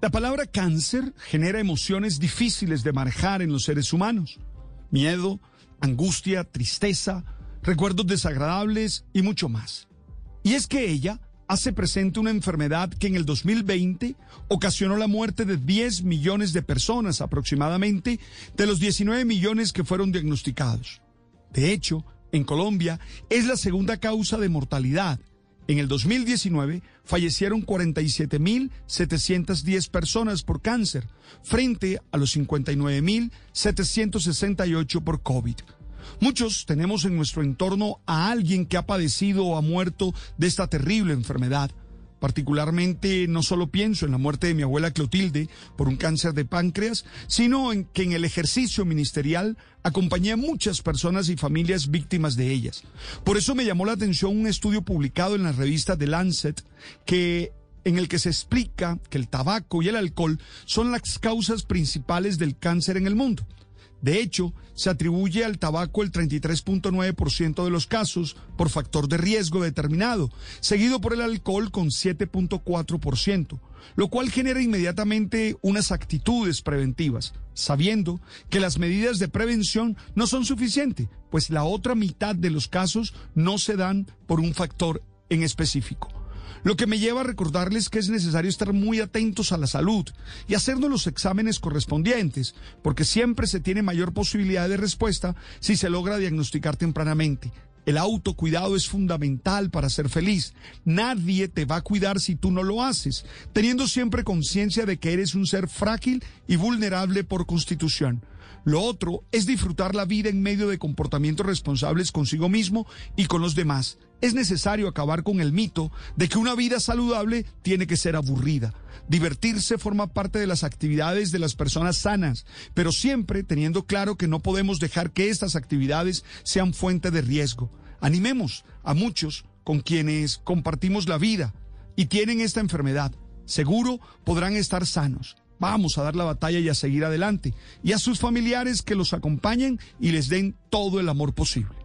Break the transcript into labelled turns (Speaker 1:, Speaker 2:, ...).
Speaker 1: La palabra cáncer genera emociones difíciles de manejar en los seres humanos. Miedo, angustia, tristeza, recuerdos desagradables y mucho más. Y es que ella hace presente una enfermedad que en el 2020 ocasionó la muerte de 10 millones de personas aproximadamente de los 19 millones que fueron diagnosticados. De hecho, en Colombia es la segunda causa de mortalidad. En el 2019 fallecieron 47.710 personas por cáncer, frente a los 59.768 por COVID. Muchos tenemos en nuestro entorno a alguien que ha padecido o ha muerto de esta terrible enfermedad. Particularmente no solo pienso en la muerte de mi abuela Clotilde por un cáncer de páncreas, sino en que en el ejercicio ministerial acompañé a muchas personas y familias víctimas de ellas. Por eso me llamó la atención un estudio publicado en la revista The Lancet que en el que se explica que el tabaco y el alcohol son las causas principales del cáncer en el mundo. De hecho, se atribuye al tabaco el 33.9% de los casos por factor de riesgo determinado, seguido por el alcohol con 7.4%, lo cual genera inmediatamente unas actitudes preventivas, sabiendo que las medidas de prevención no son suficientes, pues la otra mitad de los casos no se dan por un factor en específico. Lo que me lleva a recordarles que es necesario estar muy atentos a la salud y hacernos los exámenes correspondientes, porque siempre se tiene mayor posibilidad de respuesta si se logra diagnosticar tempranamente. El autocuidado es fundamental para ser feliz. Nadie te va a cuidar si tú no lo haces, teniendo siempre conciencia de que eres un ser frágil y vulnerable por constitución. Lo otro es disfrutar la vida en medio de comportamientos responsables consigo mismo y con los demás. Es necesario acabar con el mito de que una vida saludable tiene que ser aburrida. Divertirse forma parte de las actividades de las personas sanas, pero siempre teniendo claro que no podemos dejar que estas actividades sean fuente de riesgo. Animemos a muchos con quienes compartimos la vida y tienen esta enfermedad. Seguro podrán estar sanos. Vamos a dar la batalla y a seguir adelante. Y a sus familiares que los acompañen y les den todo el amor posible.